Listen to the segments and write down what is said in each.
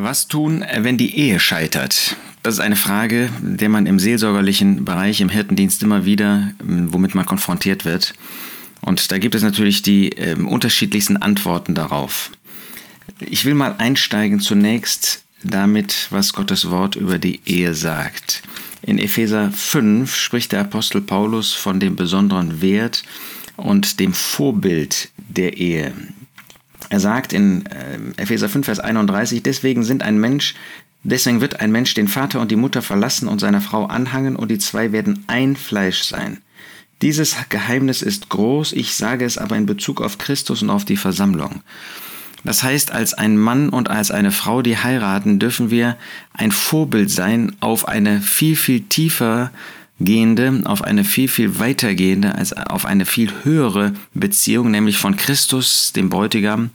Was tun, wenn die Ehe scheitert? Das ist eine Frage, der man im seelsorgerlichen Bereich, im Hirtendienst immer wieder, ähm, womit man konfrontiert wird. Und da gibt es natürlich die äh, unterschiedlichsten Antworten darauf. Ich will mal einsteigen zunächst damit, was Gottes Wort über die Ehe sagt. In Epheser 5 spricht der Apostel Paulus von dem besonderen Wert und dem Vorbild der Ehe. Er sagt in äh, Epheser 5, Vers 31, deswegen sind ein Mensch, deswegen wird ein Mensch den Vater und die Mutter verlassen und seiner Frau anhangen und die zwei werden ein Fleisch sein. Dieses Geheimnis ist groß, ich sage es aber in Bezug auf Christus und auf die Versammlung. Das heißt, als ein Mann und als eine Frau, die heiraten, dürfen wir ein Vorbild sein auf eine viel, viel tiefer gehende, auf eine viel, viel weitergehende, als auf eine viel höhere Beziehung, nämlich von Christus, dem Bräutigam,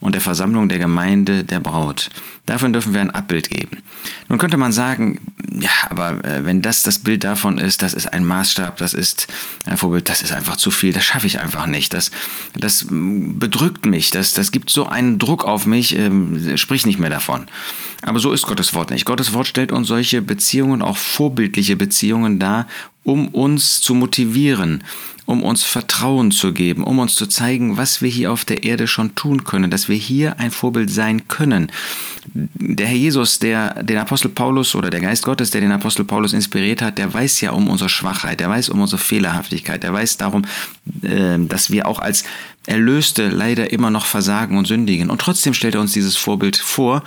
und der Versammlung der Gemeinde, der Braut. Davon dürfen wir ein Abbild geben. Nun könnte man sagen, ja, aber äh, wenn das das Bild davon ist, das ist ein Maßstab, das ist ein Vorbild, das ist einfach zu viel, das schaffe ich einfach nicht. Das, das bedrückt mich, das, das gibt so einen Druck auf mich, ähm, sprich nicht mehr davon. Aber so ist Gottes Wort nicht. Gottes Wort stellt uns solche Beziehungen, auch vorbildliche Beziehungen dar, um uns zu motivieren, um uns Vertrauen zu geben, um uns zu zeigen, was wir hier auf der Erde schon tun können, dass wir hier ein Vorbild sein können. Der Herr Jesus, der den Apostel Paulus oder der Geist Gottes, der den Apostel Paulus inspiriert hat, der weiß ja um unsere Schwachheit, der weiß um unsere Fehlerhaftigkeit, der weiß darum, äh, dass wir auch als Erlöste leider immer noch versagen und sündigen. Und trotzdem stellt er uns dieses Vorbild vor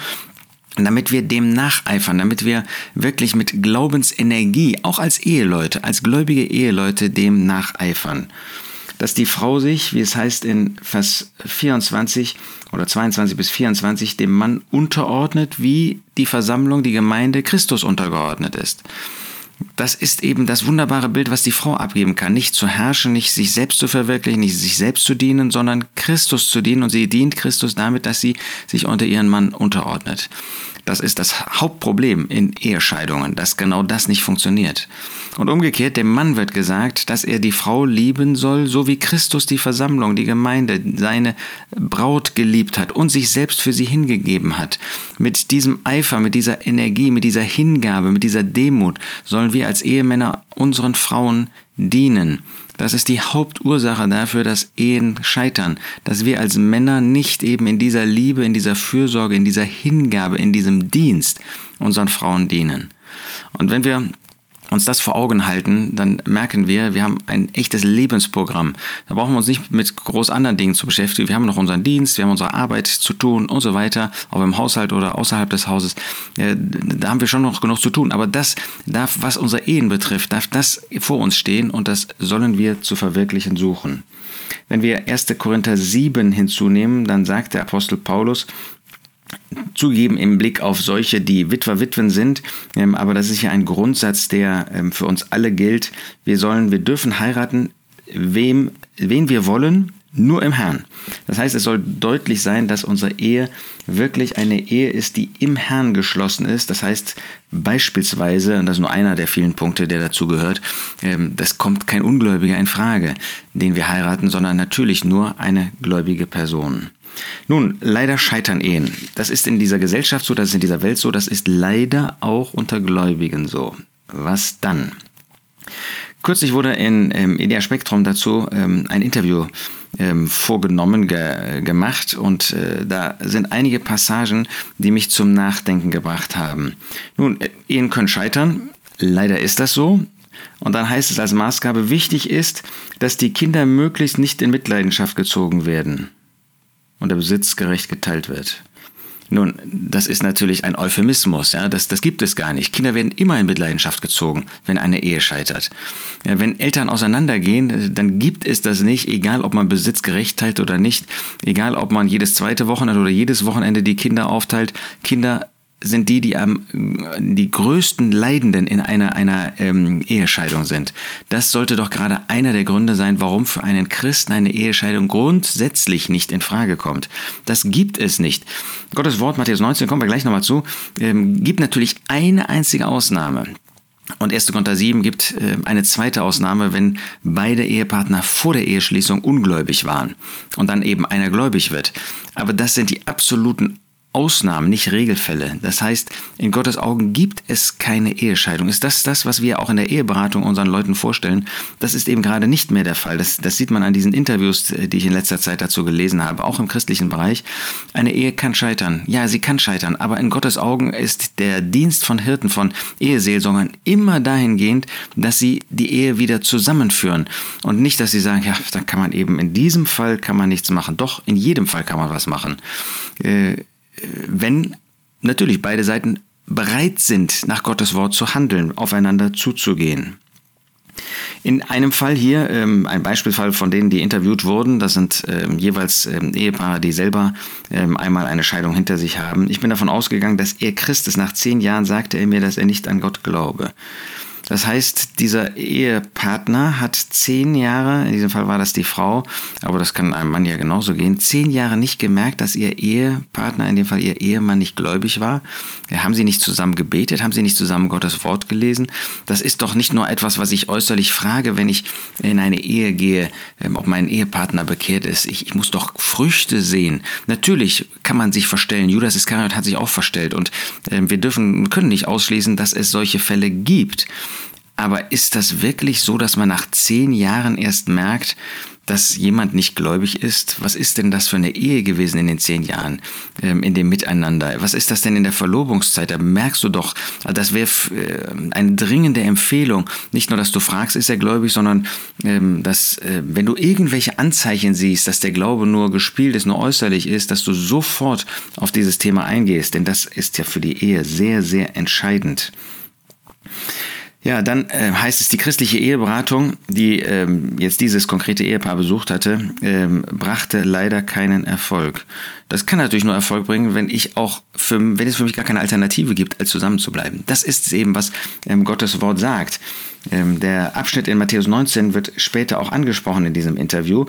damit wir dem nacheifern, damit wir wirklich mit Glaubensenergie, auch als Eheleute, als gläubige Eheleute, dem nacheifern. Dass die Frau sich, wie es heißt in Vers 24 oder 22 bis 24, dem Mann unterordnet, wie die Versammlung, die Gemeinde Christus untergeordnet ist. Das ist eben das wunderbare Bild, was die Frau abgeben kann. Nicht zu herrschen, nicht sich selbst zu verwirklichen, nicht sich selbst zu dienen, sondern Christus zu dienen. Und sie dient Christus damit, dass sie sich unter ihren Mann unterordnet. Das ist das Hauptproblem in Ehescheidungen, dass genau das nicht funktioniert. Und umgekehrt, dem Mann wird gesagt, dass er die Frau lieben soll, so wie Christus die Versammlung, die Gemeinde, seine Braut geliebt hat und sich selbst für sie hingegeben hat. Mit diesem Eifer, mit dieser Energie, mit dieser Hingabe, mit dieser Demut sollen wir als Ehemänner unseren Frauen dienen. Das ist die Hauptursache dafür, dass Ehen scheitern, dass wir als Männer nicht eben in dieser Liebe, in dieser Fürsorge, in dieser Hingabe, in diesem Dienst unseren Frauen dienen. Und wenn wir uns das vor Augen halten, dann merken wir, wir haben ein echtes Lebensprogramm. Da brauchen wir uns nicht mit groß anderen Dingen zu beschäftigen. Wir haben noch unseren Dienst, wir haben unsere Arbeit zu tun und so weiter, ob im Haushalt oder außerhalb des Hauses. Da haben wir schon noch genug zu tun. Aber das darf, was unsere Ehen betrifft, darf das vor uns stehen und das sollen wir zu verwirklichen suchen. Wenn wir 1. Korinther 7 hinzunehmen, dann sagt der Apostel Paulus, zugeben im Blick auf solche, die Witwer, Witwen sind. Ähm, aber das ist ja ein Grundsatz, der ähm, für uns alle gilt. Wir sollen, wir dürfen heiraten, wem, wen wir wollen, nur im Herrn. Das heißt, es soll deutlich sein, dass unsere Ehe wirklich eine Ehe ist, die im Herrn geschlossen ist. Das heißt beispielsweise, und das ist nur einer der vielen Punkte, der dazu gehört, ähm, das kommt kein Ungläubiger in Frage, den wir heiraten, sondern natürlich nur eine gläubige Person. Nun, leider scheitern Ehen. Das ist in dieser Gesellschaft so, das ist in dieser Welt so, das ist leider auch unter Gläubigen so. Was dann? Kürzlich wurde in ähm, Idea Spektrum dazu ähm, ein Interview ähm, vorgenommen, ge gemacht und äh, da sind einige Passagen, die mich zum Nachdenken gebracht haben. Nun, äh, Ehen können scheitern, leider ist das so. Und dann heißt es als Maßgabe, wichtig ist, dass die Kinder möglichst nicht in Mitleidenschaft gezogen werden und der Besitz gerecht geteilt wird. Nun, das ist natürlich ein Euphemismus, ja, das, das gibt es gar nicht. Kinder werden immer in Mitleidenschaft gezogen, wenn eine Ehe scheitert. Ja, wenn Eltern auseinandergehen, dann gibt es das nicht, egal ob man Besitz gerecht teilt oder nicht, egal ob man jedes zweite Wochenende oder jedes Wochenende die Kinder aufteilt. Kinder sind die, die am die größten Leidenden in einer, einer ähm, Ehescheidung sind. Das sollte doch gerade einer der Gründe sein, warum für einen Christen eine Ehescheidung grundsätzlich nicht in Frage kommt. Das gibt es nicht. Gottes Wort, Matthäus 19, kommen wir gleich nochmal zu, ähm, gibt natürlich eine einzige Ausnahme. Und 1. Korinther 7 gibt äh, eine zweite Ausnahme, wenn beide Ehepartner vor der Eheschließung ungläubig waren und dann eben einer gläubig wird. Aber das sind die absoluten Ausnahmen, nicht Regelfälle. Das heißt, in Gottes Augen gibt es keine Ehescheidung. Ist das das, was wir auch in der Eheberatung unseren Leuten vorstellen? Das ist eben gerade nicht mehr der Fall. Das, das sieht man an diesen Interviews, äh, die ich in letzter Zeit dazu gelesen habe, auch im christlichen Bereich. Eine Ehe kann scheitern. Ja, sie kann scheitern, aber in Gottes Augen ist der Dienst von Hirten, von Eheseelsorgern immer dahingehend, dass sie die Ehe wieder zusammenführen und nicht, dass sie sagen, ja, dann kann man eben in diesem Fall kann man nichts machen. Doch, in jedem Fall kann man was machen. Äh, wenn natürlich beide Seiten bereit sind, nach Gottes Wort zu handeln, aufeinander zuzugehen. In einem Fall hier, ähm, ein Beispielfall von denen, die interviewt wurden, das sind ähm, jeweils ähm, Ehepaare, die selber ähm, einmal eine Scheidung hinter sich haben. Ich bin davon ausgegangen, dass er Christ ist. Nach zehn Jahren sagte er mir, dass er nicht an Gott glaube. Das heißt, dieser Ehepartner hat zehn Jahre, in diesem Fall war das die Frau, aber das kann einem Mann ja genauso gehen, zehn Jahre nicht gemerkt, dass ihr Ehepartner, in dem Fall ihr Ehemann, nicht gläubig war. Haben sie nicht zusammen gebetet? Haben sie nicht zusammen Gottes Wort gelesen? Das ist doch nicht nur etwas, was ich äußerlich frage, wenn ich in eine Ehe gehe, ähm, ob mein Ehepartner bekehrt ist. Ich, ich muss doch Früchte sehen. Natürlich kann man sich verstellen. Judas Iskariot hat sich auch verstellt und äh, wir dürfen, können nicht ausschließen, dass es solche Fälle gibt. Aber ist das wirklich so, dass man nach zehn Jahren erst merkt, dass jemand nicht gläubig ist? Was ist denn das für eine Ehe gewesen in den zehn Jahren, ähm, in dem Miteinander? Was ist das denn in der Verlobungszeit? Da merkst du doch, das wäre äh, eine dringende Empfehlung. Nicht nur, dass du fragst, ist er gläubig, sondern ähm, dass, äh, wenn du irgendwelche Anzeichen siehst, dass der Glaube nur gespielt ist, nur äußerlich ist, dass du sofort auf dieses Thema eingehst. Denn das ist ja für die Ehe sehr, sehr entscheidend. Ja, dann äh, heißt es, die christliche Eheberatung, die ähm, jetzt dieses konkrete Ehepaar besucht hatte, ähm, brachte leider keinen Erfolg. Das kann natürlich nur Erfolg bringen, wenn ich auch, für, wenn es für mich gar keine Alternative gibt, als zusammenzubleiben. Das ist eben, was ähm, Gottes Wort sagt. Ähm, der Abschnitt in Matthäus 19 wird später auch angesprochen in diesem Interview.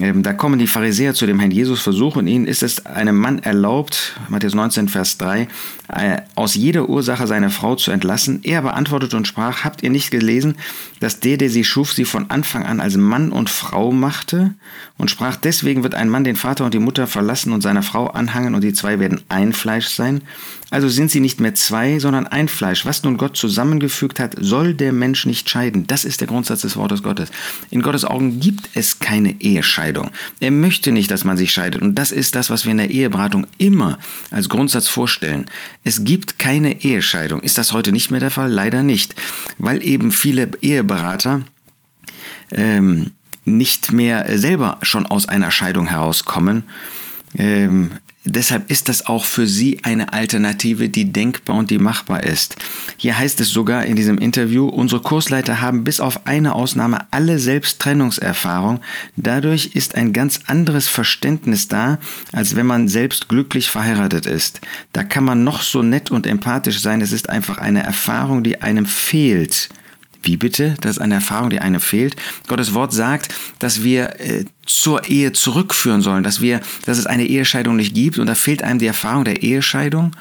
Ähm, da kommen die Pharisäer zu dem Herrn Jesus, versuchen ihn, ist es einem Mann erlaubt, Matthäus 19, Vers 3, äh, aus jeder Ursache seine Frau zu entlassen. Er beantwortete und sprach, habt ihr nicht gelesen, dass der, der sie schuf, sie von Anfang an als Mann und Frau machte? Und sprach, deswegen wird ein Mann den Vater und die Mutter verlassen und seiner Frau anhangen und die zwei werden ein Fleisch sein. Also sind sie nicht mehr zwei, sondern ein Fleisch. Was nun Gott zusammengefügt hat, soll der Mensch nicht scheiden. Das ist der Grundsatz des Wortes Gottes. In Gottes Augen gibt es keine Ehescheidung. Er möchte nicht, dass man sich scheidet. Und das ist das, was wir in der Eheberatung immer als Grundsatz vorstellen. Es gibt keine Ehescheidung. Ist das heute nicht mehr der Fall? Leider nicht. Weil eben viele Eheberater ähm, nicht mehr selber schon aus einer Scheidung herauskommen. Ähm, Deshalb ist das auch für sie eine Alternative, die denkbar und die machbar ist. Hier heißt es sogar in diesem Interview, unsere Kursleiter haben bis auf eine Ausnahme alle Selbsttrennungserfahrung. Dadurch ist ein ganz anderes Verständnis da, als wenn man selbst glücklich verheiratet ist. Da kann man noch so nett und empathisch sein, es ist einfach eine Erfahrung, die einem fehlt. Wie bitte? Das ist eine Erfahrung, die einem fehlt. Gottes Wort sagt, dass wir äh, zur Ehe zurückführen sollen, dass wir, dass es eine Ehescheidung nicht gibt und da fehlt einem die Erfahrung der Ehescheidung.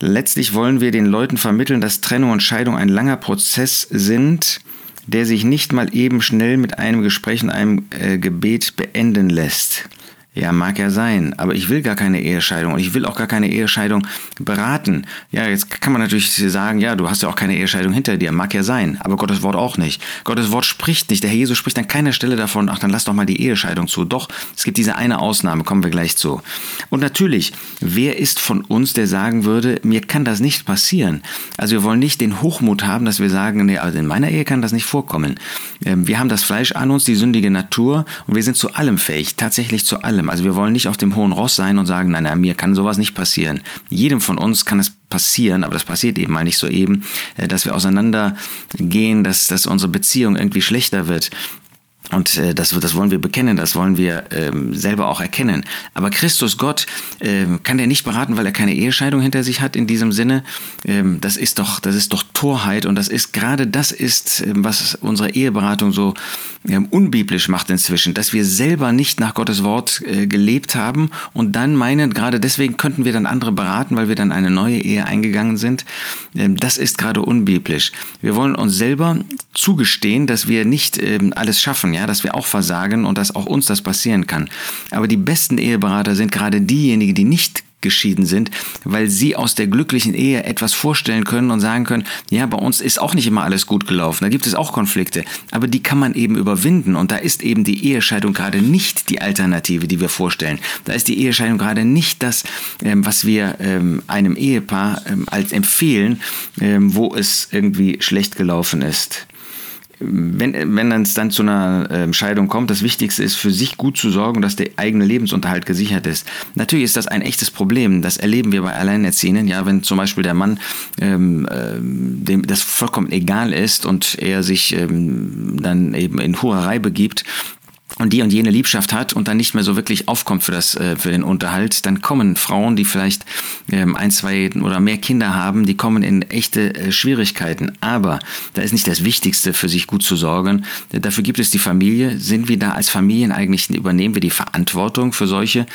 Letztlich wollen wir den Leuten vermitteln, dass Trennung und Scheidung ein langer Prozess sind, der sich nicht mal eben schnell mit einem Gespräch und einem äh, Gebet beenden lässt. Ja, mag ja sein, aber ich will gar keine Ehescheidung und ich will auch gar keine Ehescheidung beraten. Ja, jetzt kann man natürlich sagen, ja, du hast ja auch keine Ehescheidung hinter dir, mag ja sein, aber Gottes Wort auch nicht. Gottes Wort spricht nicht, der Herr Jesus spricht an keiner Stelle davon, ach, dann lass doch mal die Ehescheidung zu. Doch, es gibt diese eine Ausnahme, kommen wir gleich zu. Und natürlich, wer ist von uns, der sagen würde, mir kann das nicht passieren? Also wir wollen nicht den Hochmut haben, dass wir sagen, nee, also in meiner Ehe kann das nicht vorkommen. Ähm, wir haben das Fleisch an uns, die sündige Natur und wir sind zu allem fähig, tatsächlich zu allem allem. Also wir wollen nicht auf dem hohen Ross sein und sagen, nein, nein, mir kann sowas nicht passieren. Jedem von uns kann es passieren, aber das passiert eben mal nicht so eben, äh, dass wir auseinandergehen, dass, dass unsere Beziehung irgendwie schlechter wird. Und äh, das, das wollen wir bekennen, das wollen wir ähm, selber auch erkennen. Aber Christus Gott ähm, kann der nicht beraten, weil er keine Ehescheidung hinter sich hat in diesem Sinne. Ähm, das ist doch, das ist doch Torheit und das ist gerade das ist, ähm, was unsere Eheberatung so ähm, unbiblisch macht inzwischen, dass wir selber nicht nach Gottes Wort äh, gelebt haben und dann meinen, gerade deswegen könnten wir dann andere beraten, weil wir dann eine neue Ehe eingegangen sind. Ähm, das ist gerade unbiblisch. Wir wollen uns selber zugestehen, dass wir nicht ähm, alles schaffen. Ja? Ja, dass wir auch versagen und dass auch uns das passieren kann. Aber die besten Eheberater sind gerade diejenigen, die nicht geschieden sind, weil sie aus der glücklichen Ehe etwas vorstellen können und sagen können, ja, bei uns ist auch nicht immer alles gut gelaufen, da gibt es auch Konflikte, aber die kann man eben überwinden und da ist eben die Ehescheidung gerade nicht die Alternative, die wir vorstellen. Da ist die Ehescheidung gerade nicht das, ähm, was wir ähm, einem Ehepaar ähm, als empfehlen, wo es irgendwie schlecht gelaufen ist wenn, wenn es dann zu einer äh, Scheidung kommt, das Wichtigste ist, für sich gut zu sorgen, dass der eigene Lebensunterhalt gesichert ist. Natürlich ist das ein echtes Problem. Das erleben wir bei Alleinerziehenden. Ja, wenn zum Beispiel der Mann ähm, äh, dem das vollkommen egal ist und er sich ähm, dann eben in Hurerei begibt, und die und jene Liebschaft hat und dann nicht mehr so wirklich aufkommt für das äh, für den Unterhalt, dann kommen Frauen, die vielleicht ähm, ein, zwei oder mehr Kinder haben, die kommen in echte äh, Schwierigkeiten. Aber da ist nicht das Wichtigste, für sich gut zu sorgen. Dafür gibt es die Familie. Sind wir da als Familien eigentlich übernehmen wir die Verantwortung für solche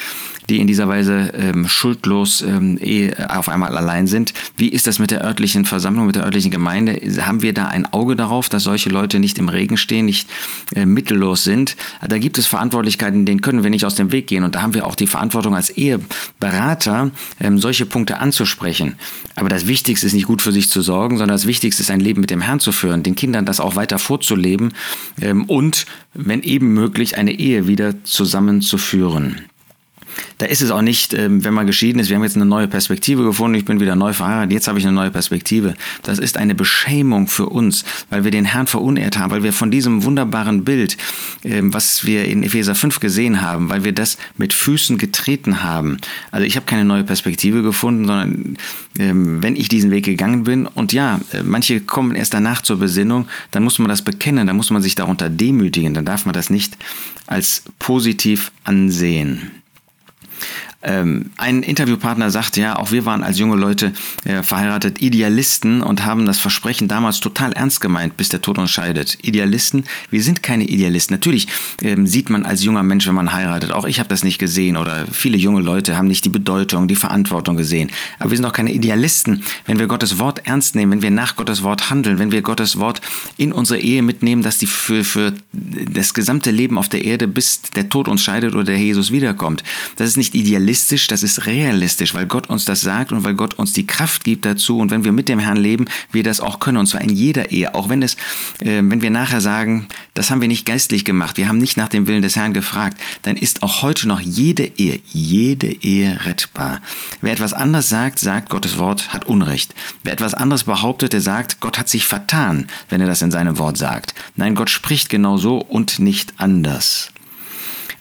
die in dieser Weise ähm, schuldlos ähm, eh auf einmal allein sind. Wie ist das mit der örtlichen Versammlung, mit der örtlichen Gemeinde? Haben wir da ein Auge darauf, dass solche Leute nicht im Regen stehen, nicht äh, mittellos sind? Da gibt es Verantwortlichkeiten, denen können wir nicht aus dem Weg gehen. Und da haben wir auch die Verantwortung als Eheberater, ähm, solche Punkte anzusprechen. Aber das Wichtigste ist nicht gut für sich zu sorgen, sondern das Wichtigste ist ein Leben mit dem Herrn zu führen, den Kindern das auch weiter vorzuleben ähm, und, wenn eben möglich, eine Ehe wieder zusammenzuführen da ist es auch nicht, ähm, wenn man geschieden ist, wir haben jetzt eine neue Perspektive gefunden, ich bin wieder neu verheiratet, jetzt habe ich eine neue Perspektive. Das ist eine Beschämung für uns, weil wir den Herrn verunehrt haben, weil wir von diesem wunderbaren Bild, ähm, was wir in Epheser 5 gesehen haben, weil wir das mit Füßen getreten haben. Also ich habe keine neue Perspektive gefunden, sondern ähm, wenn ich diesen Weg gegangen bin und ja, äh, manche kommen erst danach zur Besinnung, dann muss man das bekennen, dann muss man sich darunter demütigen, dann darf man das nicht als positiv ansehen. Ähm, ein Interviewpartner sagt, ja, auch wir waren als junge Leute äh, verheiratet Idealisten und haben das Versprechen damals total ernst gemeint, bis der Tod uns scheidet. Idealisten, wir sind keine Idealisten. Natürlich ähm, sieht man als junger Mensch, wenn man heiratet, auch ich habe das nicht gesehen oder viele junge Leute haben nicht die Bedeutung, die Verantwortung gesehen. Aber wir sind auch keine Idealisten, wenn wir Gottes Wort ernst nehmen, wenn wir nach Gottes Wort handeln, wenn wir Gottes Wort in unsere Ehe mitnehmen, dass die für, für das gesamte Leben auf der Erde, bis der Tod uns scheidet oder der Jesus wiederkommt. Das ist nicht idealistisch idealistisch, das ist realistisch, weil Gott uns das sagt und weil Gott uns die Kraft gibt dazu und wenn wir mit dem Herrn leben, wir das auch können und zwar in jeder Ehe, auch wenn es, äh, wenn wir nachher sagen, das haben wir nicht geistlich gemacht, wir haben nicht nach dem Willen des Herrn gefragt, dann ist auch heute noch jede Ehe, jede Ehe rettbar. Wer etwas anderes sagt, sagt, Gottes Wort hat Unrecht. Wer etwas anderes behauptet, der sagt, Gott hat sich vertan, wenn er das in seinem Wort sagt. Nein, Gott spricht genau so und nicht anders.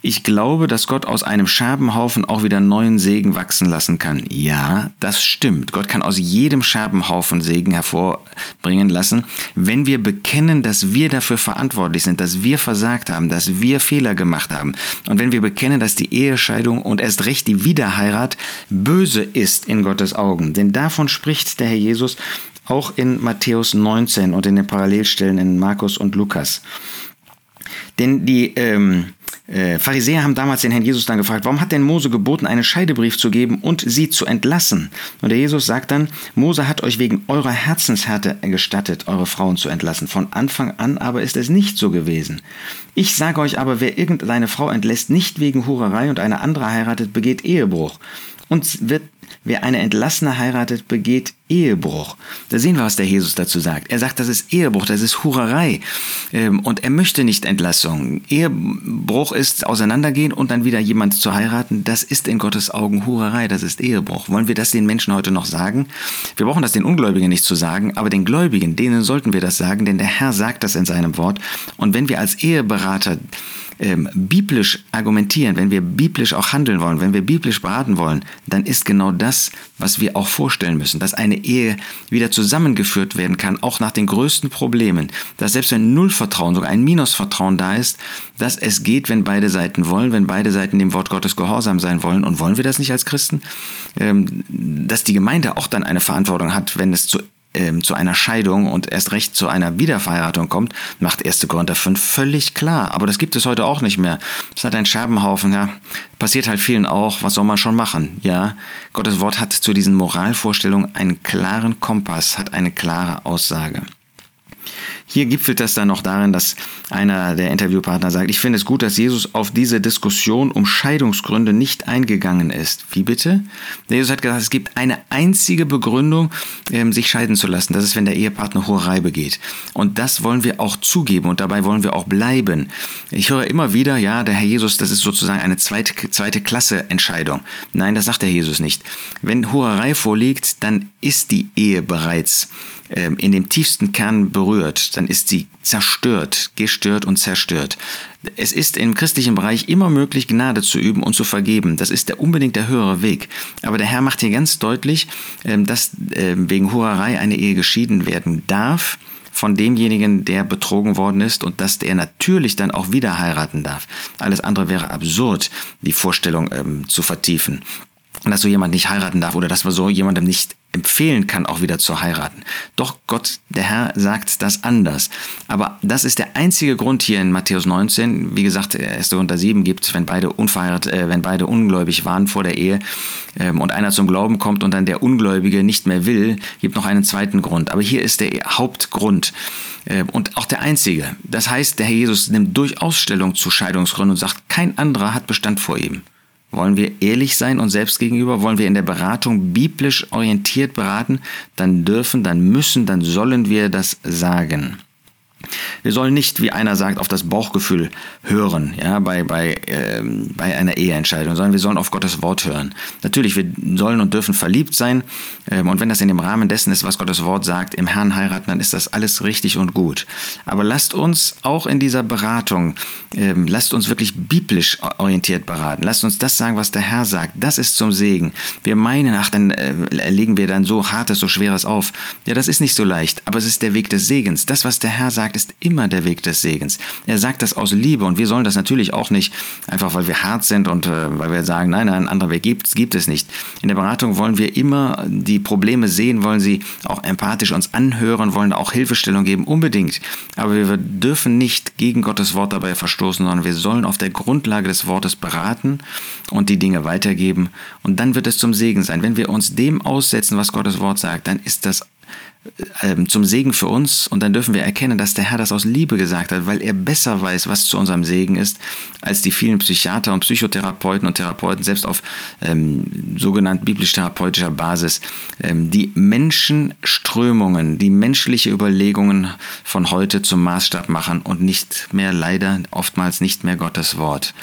Ich glaube, dass Gott aus einem Scherbenhaufen auch wieder neuen Segen wachsen lassen kann. Ja, das stimmt. Gott kann aus jedem Scherbenhaufen Segen hervorbringen lassen, wenn wir bekennen, dass wir dafür verantwortlich sind, dass wir versagt haben, dass wir Fehler gemacht haben. Und wenn wir bekennen, dass die Ehescheidung und erst recht die Wiederheirat böse ist in Gottes Augen. Denn davon spricht der Herr Jesus auch in Matthäus 19 und in den Parallelstellen in Markus und Lukas. Denn die ähm, äh, Pharisäer haben damals den Herrn Jesus dann gefragt, warum hat denn Mose geboten, einen Scheidebrief zu geben und sie zu entlassen? Und der Jesus sagt dann, Mose hat euch wegen eurer Herzenshärte gestattet, eure Frauen zu entlassen. Von Anfang an aber ist es nicht so gewesen. Ich sage euch aber, wer irgendeine Frau entlässt, nicht wegen Hurerei und eine andere heiratet, begeht Ehebruch und wird Wer eine Entlassene heiratet, begeht Ehebruch. Da sehen wir, was der Jesus dazu sagt. Er sagt, das ist Ehebruch, das ist Hurerei. Ähm, und er möchte nicht Entlassung. Ehebruch ist auseinandergehen und dann wieder jemand zu heiraten. Das ist in Gottes Augen Hurerei, das ist Ehebruch. Wollen wir das den Menschen heute noch sagen? Wir brauchen das den Ungläubigen nicht zu sagen, aber den Gläubigen, denen sollten wir das sagen, denn der Herr sagt das in seinem Wort. Und wenn wir als Eheberater ähm, biblisch argumentieren, wenn wir biblisch auch handeln wollen, wenn wir biblisch beraten wollen, dann ist genau das, was wir auch vorstellen müssen, dass eine Ehe wieder zusammengeführt werden kann, auch nach den größten Problemen, dass selbst wenn Nullvertrauen, sogar ein Minusvertrauen da ist, dass es geht, wenn beide Seiten wollen, wenn beide Seiten dem Wort Gottes gehorsam sein wollen. Und wollen wir das nicht als Christen? Ähm, dass die Gemeinde auch dann eine Verantwortung hat, wenn es zu ähm, zu einer Scheidung und erst recht zu einer Wiederverheiratung kommt, macht 1. Korinther 5 völlig klar. Aber das gibt es heute auch nicht mehr. Das ist halt ein Scherbenhaufen, ja. Passiert halt vielen auch. Was soll man schon machen? Ja. Gottes Wort hat zu diesen Moralvorstellungen einen klaren Kompass, hat eine klare Aussage. Hier gipfelt das dann noch darin, dass einer der Interviewpartner sagt, ich finde es gut, dass Jesus auf diese Diskussion um Scheidungsgründe nicht eingegangen ist. Wie bitte? Jesus hat gesagt, es gibt eine einzige Begründung, ähm, sich scheiden zu lassen. Das ist, wenn der Ehepartner Hurerei begeht. Und das wollen wir auch zugeben und dabei wollen wir auch bleiben. Ich höre immer wieder, ja, der Herr Jesus, das ist sozusagen eine zweite, zweite Klasse Entscheidung. Nein, das sagt der Jesus nicht. Wenn Hurerei vorliegt, dann ist die Ehe bereits in dem tiefsten Kern berührt, dann ist sie zerstört, gestört und zerstört. Es ist im christlichen Bereich immer möglich, Gnade zu üben und zu vergeben. Das ist der unbedingt der höhere Weg. Aber der Herr macht hier ganz deutlich, ähm, dass ähm, wegen Hurerei eine Ehe geschieden werden darf von demjenigen, der betrogen worden ist und dass der natürlich dann auch wieder heiraten darf. Alles andere wäre absurd, die Vorstellung ähm, zu vertiefen dass so jemand nicht heiraten darf oder dass man so jemandem nicht empfehlen kann, auch wieder zu heiraten. Doch Gott, der Herr, sagt das anders. Aber das ist der einzige Grund hier in Matthäus 19. Wie gesagt, es unter sieben gibt, wenn beide unverheiratet, äh, wenn beide ungläubig waren vor der Ehe ähm, und einer zum Glauben kommt und dann der Ungläubige nicht mehr will, gibt noch einen zweiten Grund. Aber hier ist der Hauptgrund äh, und auch der einzige. Das heißt, der Herr Jesus nimmt durchaus Stellung zu Scheidungsgründen und sagt, kein anderer hat Bestand vor ihm. Wollen wir ehrlich sein uns selbst gegenüber? Wollen wir in der Beratung biblisch orientiert beraten? Dann dürfen, dann müssen, dann sollen wir das sagen. Wir sollen nicht, wie einer sagt, auf das Bauchgefühl hören, ja, bei, bei, ähm, bei einer Eheentscheidung, sondern wir sollen auf Gottes Wort hören. Natürlich, wir sollen und dürfen verliebt sein. Ähm, und wenn das in dem Rahmen dessen ist, was Gottes Wort sagt, im Herrn heiraten, dann ist das alles richtig und gut. Aber lasst uns auch in dieser Beratung, ähm, lasst uns wirklich biblisch orientiert beraten. Lasst uns das sagen, was der Herr sagt. Das ist zum Segen. Wir meinen, ach, dann äh, legen wir dann so hartes, so schweres auf. Ja, das ist nicht so leicht, aber es ist der Weg des Segens. Das, was der Herr sagt, ist immer der Weg des Segens. Er sagt das aus Liebe und wir sollen das natürlich auch nicht einfach, weil wir hart sind und äh, weil wir sagen, nein, nein, einen anderen Weg gibt, gibt es nicht. In der Beratung wollen wir immer die Probleme sehen, wollen sie auch empathisch uns anhören, wollen auch Hilfestellung geben, unbedingt. Aber wir dürfen nicht gegen Gottes Wort dabei verstoßen, sondern wir sollen auf der Grundlage des Wortes beraten und die Dinge weitergeben. Und dann wird es zum Segen sein. Wenn wir uns dem aussetzen, was Gottes Wort sagt, dann ist das zum Segen für uns und dann dürfen wir erkennen, dass der Herr das aus Liebe gesagt hat, weil er besser weiß, was zu unserem Segen ist, als die vielen Psychiater und Psychotherapeuten und Therapeuten, selbst auf ähm, sogenannt biblisch-therapeutischer Basis, ähm, die Menschenströmungen, die menschliche Überlegungen von heute zum Maßstab machen und nicht mehr leider oftmals nicht mehr Gottes Wort.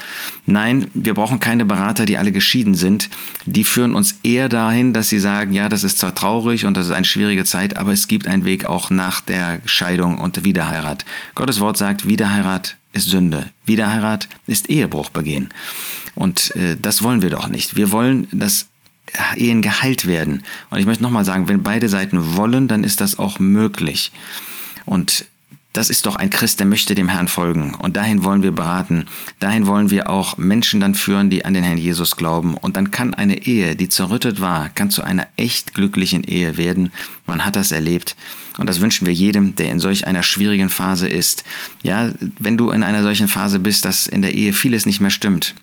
Nein, wir brauchen keine Berater, die alle geschieden sind. Die führen uns eher dahin, dass sie sagen, ja, das ist zwar traurig und das ist eine schwierige Zeit, aber es gibt einen Weg auch nach der Scheidung und Wiederheirat. Gottes Wort sagt, Wiederheirat ist Sünde. Wiederheirat ist Ehebruch begehen. Und äh, das wollen wir doch nicht. Wir wollen, dass Ehen geheilt werden. Und ich möchte nochmal sagen, wenn beide Seiten wollen, dann ist das auch möglich. Und das ist doch ein Christ, der möchte dem Herrn folgen. Und dahin wollen wir beraten. Dahin wollen wir auch Menschen dann führen, die an den Herrn Jesus glauben. Und dann kann eine Ehe, die zerrüttet war, kann zu einer echt glücklichen Ehe werden. Man hat das erlebt. Und das wünschen wir jedem, der in solch einer schwierigen Phase ist. Ja, wenn du in einer solchen Phase bist, dass in der Ehe vieles nicht mehr stimmt,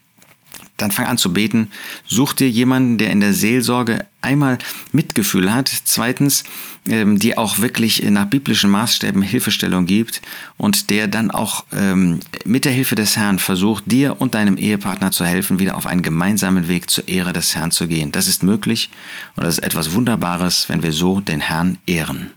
dann fang an zu beten. Such dir jemanden, der in der Seelsorge einmal Mitgefühl hat, zweitens, ähm, die auch wirklich nach biblischen Maßstäben Hilfestellung gibt und der dann auch ähm, mit der Hilfe des Herrn versucht, dir und deinem Ehepartner zu helfen, wieder auf einen gemeinsamen Weg zur Ehre des Herrn zu gehen. Das ist möglich und das ist etwas Wunderbares, wenn wir so den Herrn ehren.